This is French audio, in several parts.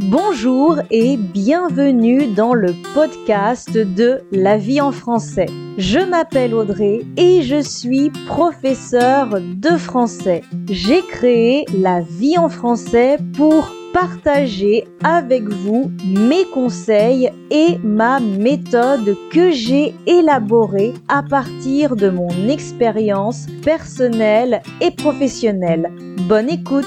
Bonjour et bienvenue dans le podcast de La vie en français. Je m'appelle Audrey et je suis professeure de français. J'ai créé La vie en français pour partager avec vous mes conseils et ma méthode que j'ai élaborée à partir de mon expérience personnelle et professionnelle. Bonne écoute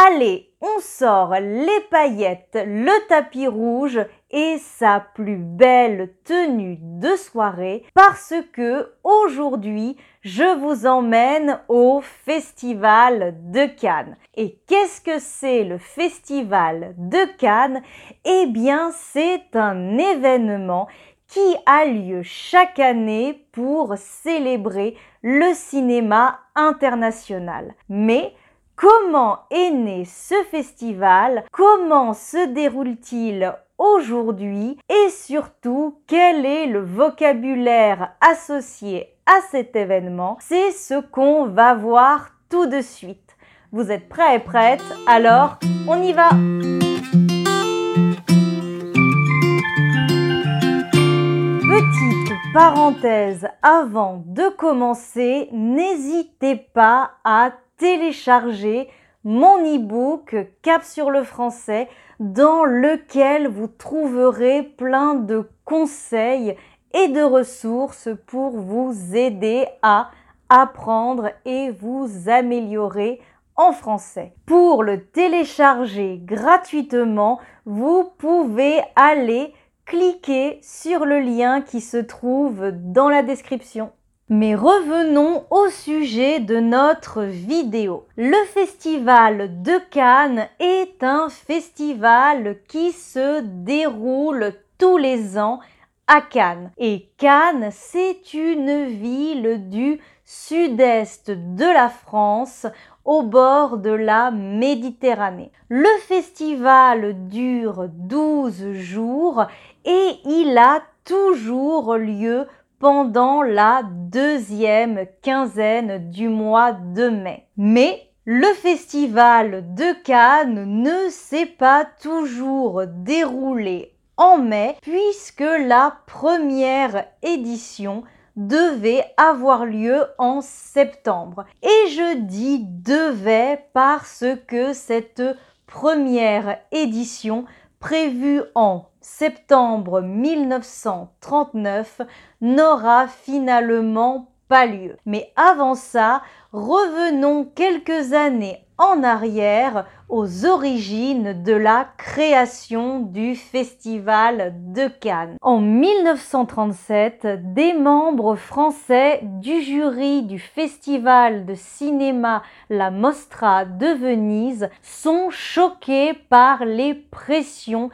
Allez, on sort les paillettes, le tapis rouge et sa plus belle tenue de soirée parce que aujourd'hui, je vous emmène au Festival de Cannes. Et qu'est-ce que c'est le Festival de Cannes? Eh bien, c'est un événement qui a lieu chaque année pour célébrer le cinéma international. Mais Comment est né ce festival? Comment se déroule-t-il aujourd'hui? Et surtout, quel est le vocabulaire associé à cet événement? C'est ce qu'on va voir tout de suite. Vous êtes prêts et prêtes? Alors, on y va! Petite parenthèse avant de commencer, n'hésitez pas à télécharger mon e-book Cap sur le français dans lequel vous trouverez plein de conseils et de ressources pour vous aider à apprendre et vous améliorer en français. Pour le télécharger gratuitement, vous pouvez aller cliquer sur le lien qui se trouve dans la description. Mais revenons au sujet de notre vidéo. Le festival de Cannes est un festival qui se déroule tous les ans à Cannes. Et Cannes, c'est une ville du sud-est de la France au bord de la Méditerranée. Le festival dure 12 jours et il a toujours lieu pendant la deuxième quinzaine du mois de mai. Mais le festival de Cannes ne s'est pas toujours déroulé en mai puisque la première édition devait avoir lieu en septembre. Et je dis devait parce que cette première édition prévue en septembre 1939 n'aura finalement pas lieu. Mais avant ça, revenons quelques années en arrière aux origines de la création du Festival de Cannes. En 1937, des membres français du jury du Festival de cinéma La Mostra de Venise sont choqués par les pressions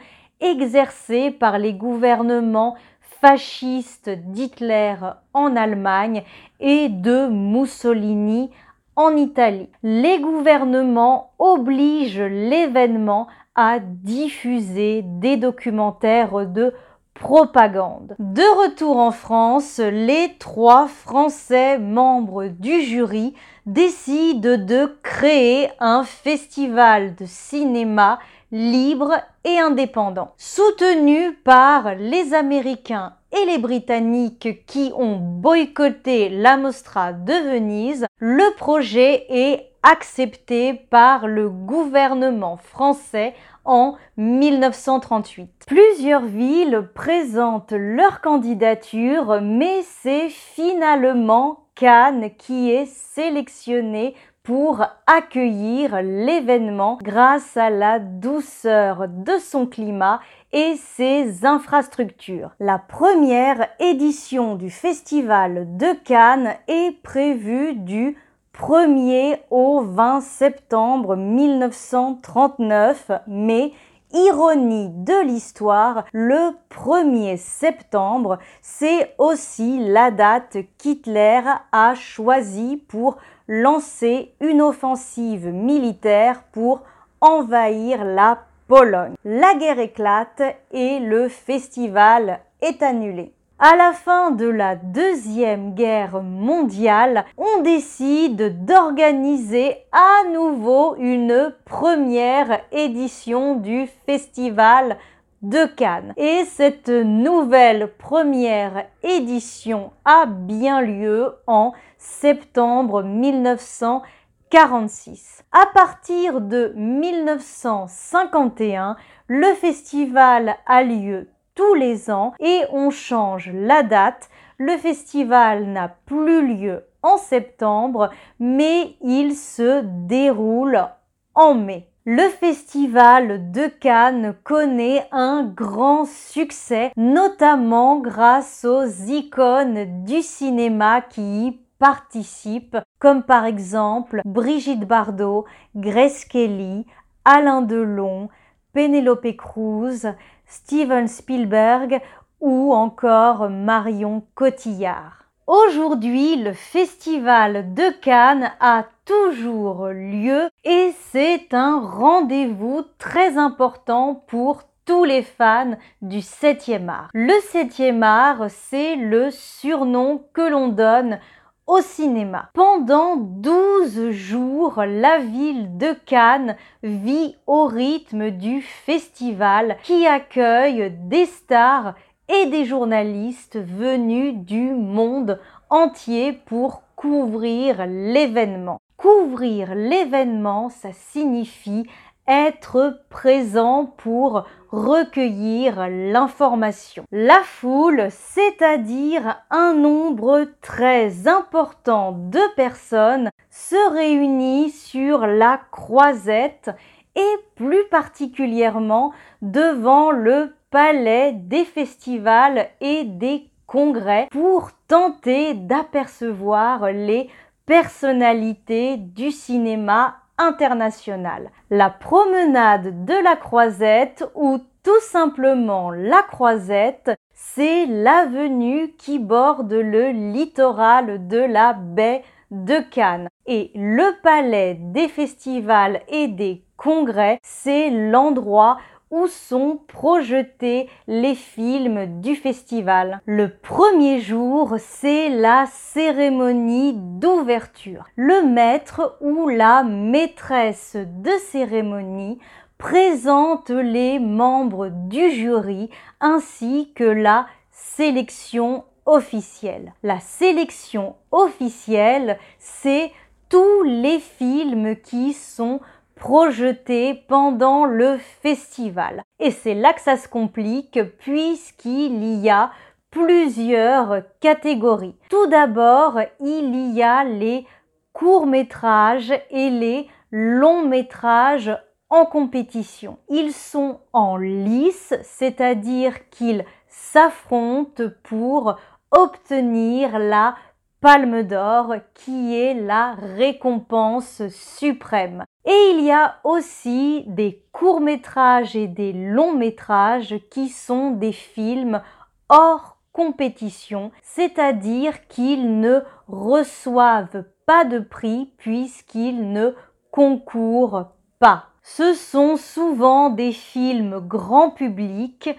exercées par les gouvernements fascistes d'Hitler en Allemagne et de Mussolini en Italie. Les gouvernements obligent l'événement à diffuser des documentaires de propagande. De retour en France, les trois Français membres du jury décident de créer un festival de cinéma libre et indépendant. Soutenu par les Américains et les Britanniques qui ont boycotté la Mostra de Venise, le projet est accepté par le gouvernement français en 1938. Plusieurs villes présentent leur candidature, mais c'est finalement Cannes qui est sélectionné pour accueillir l'événement grâce à la douceur de son climat et ses infrastructures. La première édition du Festival de Cannes est prévue du 1er au 20 septembre 1939, mais ironie de l'histoire, le 1er septembre, c'est aussi la date qu'Hitler a choisie pour lancer une offensive militaire pour envahir la Pologne. La guerre éclate et le festival est annulé. À la fin de la Deuxième Guerre mondiale, on décide d'organiser à nouveau une première édition du festival de Cannes. Et cette nouvelle première édition a bien lieu en septembre 1946. À partir de 1951, le festival a lieu tous les ans et on change la date. Le festival n'a plus lieu en septembre, mais il se déroule en mai. Le festival de Cannes connaît un grand succès, notamment grâce aux icônes du cinéma qui y participent, comme par exemple Brigitte Bardot, Grace Kelly, Alain Delon, Penelope Cruz, Steven Spielberg ou encore Marion Cotillard. Aujourd'hui, le festival de Cannes a toujours lieu et c'est un rendez-vous très important pour tous les fans du 7e art. Le 7e art, c'est le surnom que l'on donne au cinéma. Pendant 12 jours, la ville de Cannes vit au rythme du festival qui accueille des stars et des journalistes venus du monde entier pour couvrir l'événement. Couvrir l'événement, ça signifie être présent pour recueillir l'information. La foule, c'est-à-dire un nombre très important de personnes, se réunit sur la croisette et plus particulièrement devant le palais des festivals et des congrès pour tenter d'apercevoir les personnalités du cinéma international. La promenade de la Croisette ou tout simplement la Croisette, c'est l'avenue qui borde le littoral de la baie de Cannes. Et le palais des festivals et des congrès, c'est l'endroit où sont projetés les films du festival. Le premier jour, c'est la cérémonie d'ouverture. Le maître ou la maîtresse de cérémonie présente les membres du jury ainsi que la sélection officielle. La sélection officielle, c'est tous les films qui sont projeté pendant le festival. Et c'est là que ça se complique puisqu'il y a plusieurs catégories. Tout d'abord, il y a les courts-métrages et les longs-métrages en compétition. Ils sont en lice, c'est-à-dire qu'ils s'affrontent pour obtenir la Palme d'Or qui est la récompense suprême. Et il y a aussi des courts-métrages et des longs-métrages qui sont des films hors compétition, c'est-à-dire qu'ils ne reçoivent pas de prix puisqu'ils ne concourent pas. Ce sont souvent des films grand public,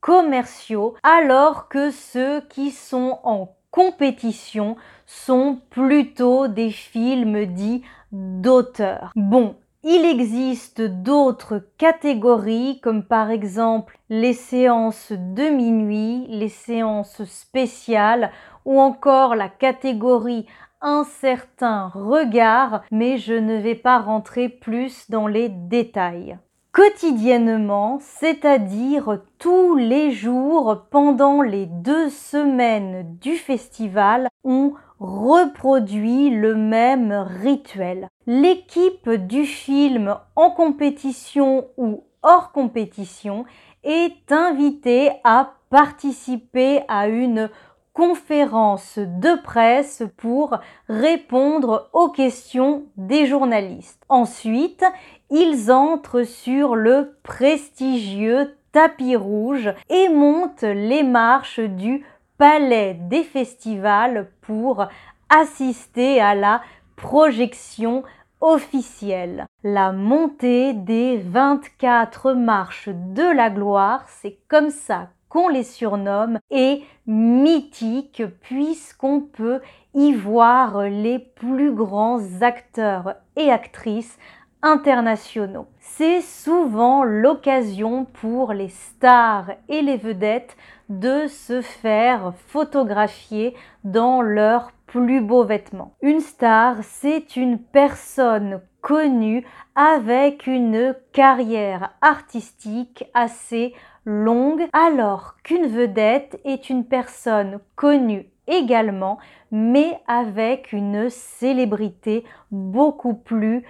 commerciaux, alors que ceux qui sont en compétition sont plutôt des films dits d'auteur. Bon, il existe d'autres catégories comme par exemple les séances de minuit, les séances spéciales ou encore la catégorie un certain regard, mais je ne vais pas rentrer plus dans les détails quotidiennement, c'est-à-dire tous les jours pendant les deux semaines du festival, on reproduit le même rituel. L'équipe du film en compétition ou hors compétition est invitée à participer à une conférence de presse pour répondre aux questions des journalistes. Ensuite, ils entrent sur le prestigieux tapis rouge et montent les marches du palais des festivals pour assister à la projection officielle. La montée des 24 marches de la gloire, c'est comme ça qu'on les surnomme est mythique puisqu'on peut y voir les plus grands acteurs et actrices internationaux. C'est souvent l'occasion pour les stars et les vedettes de se faire photographier dans leurs plus beaux vêtements. Une star, c'est une personne connue avec une carrière artistique assez longue, alors qu'une vedette est une personne connue également, mais avec une célébrité beaucoup plus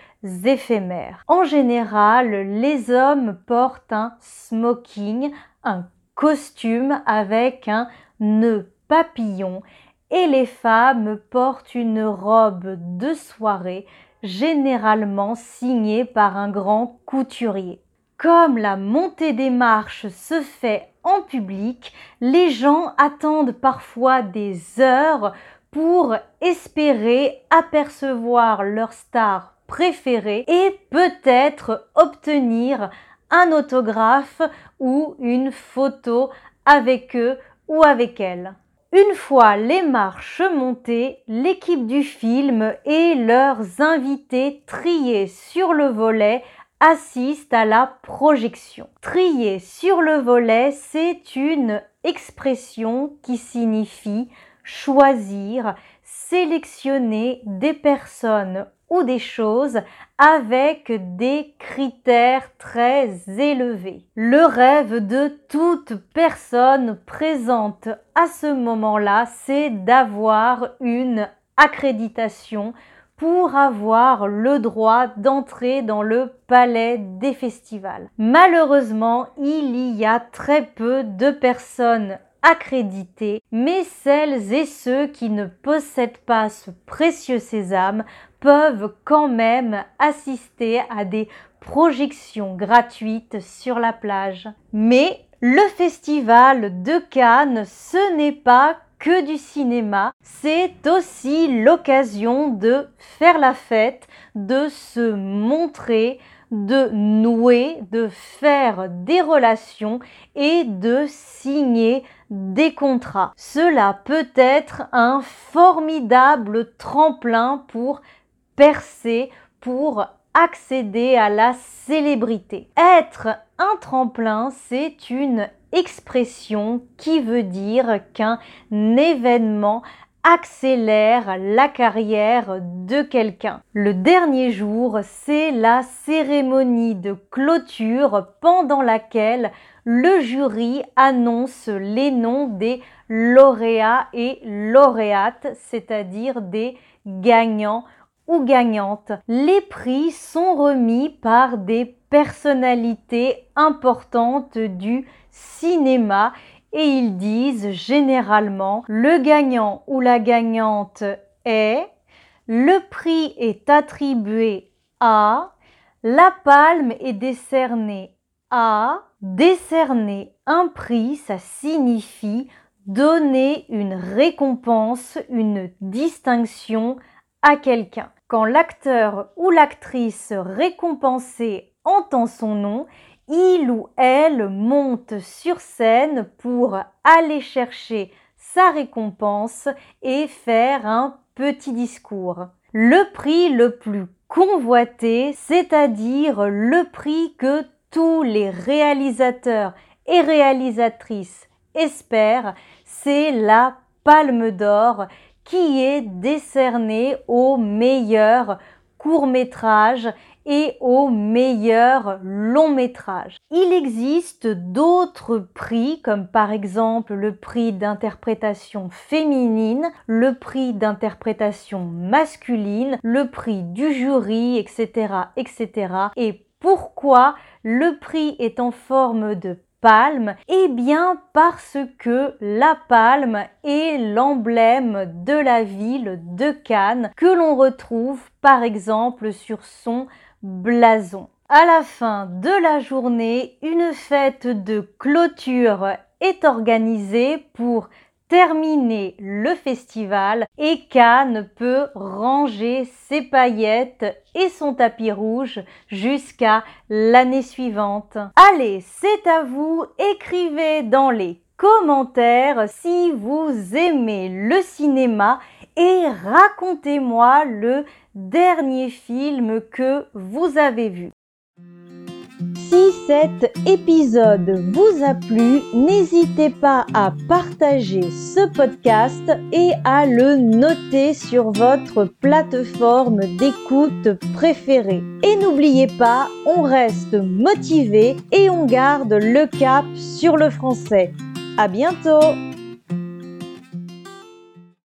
éphémère. En général, les hommes portent un smoking, un costume avec un nœud papillon et les femmes portent une robe de soirée généralement signée par un grand couturier. Comme la montée des marches se fait en public, les gens attendent parfois des heures pour espérer apercevoir leur star préférée et peut-être obtenir un autographe ou une photo avec eux ou avec elle. Une fois les marches montées, l'équipe du film et leurs invités triés sur le volet assiste à la projection. Trier sur le volet, c'est une expression qui signifie choisir, sélectionner des personnes ou des choses avec des critères très élevés. Le rêve de toute personne présente à ce moment-là, c'est d'avoir une accréditation pour avoir le droit d'entrer dans le palais des festivals. Malheureusement, il y a très peu de personnes accréditées, mais celles et ceux qui ne possèdent pas ce précieux sésame peuvent quand même assister à des projections gratuites sur la plage. Mais le festival de Cannes, ce n'est pas que du cinéma, c'est aussi l'occasion de faire la fête, de se montrer, de nouer, de faire des relations et de signer des contrats. Cela peut être un formidable tremplin pour percer, pour accéder à la célébrité. Être un tremplin, c'est une expression qui veut dire qu'un événement accélère la carrière de quelqu'un. Le dernier jour, c'est la cérémonie de clôture pendant laquelle le jury annonce les noms des lauréats et lauréates, c'est-à-dire des gagnants ou gagnantes. Les prix sont remis par des personnalités importantes du cinéma et ils disent généralement le gagnant ou la gagnante est, le prix est attribué à, la palme est décernée à, décerner un prix, ça signifie donner une récompense, une distinction à quelqu'un. Quand l'acteur ou l'actrice récompensé entend son nom, il ou elle monte sur scène pour aller chercher sa récompense et faire un petit discours. Le prix le plus convoité, c'est-à-dire le prix que tous les réalisateurs et réalisatrices espèrent, c'est la Palme d'Or qui est décernée au meilleur court métrage et au meilleur long métrage. Il existe d'autres prix comme par exemple le prix d'interprétation féminine, le prix d'interprétation masculine, le prix du jury, etc. etc. Et pourquoi le prix est en forme de palme Eh bien parce que la palme est l'emblème de la ville de Cannes que l'on retrouve par exemple sur son blason. À la fin de la journée, une fête de clôture est organisée pour terminer le festival et Cannes peut ranger ses paillettes et son tapis rouge jusqu'à l'année suivante. Allez, c'est à vous, écrivez dans les commentaire si vous aimez le cinéma et racontez-moi le dernier film que vous avez vu. Si cet épisode vous a plu, n'hésitez pas à partager ce podcast et à le noter sur votre plateforme d'écoute préférée. Et n'oubliez pas, on reste motivé et on garde le cap sur le français. À bientôt!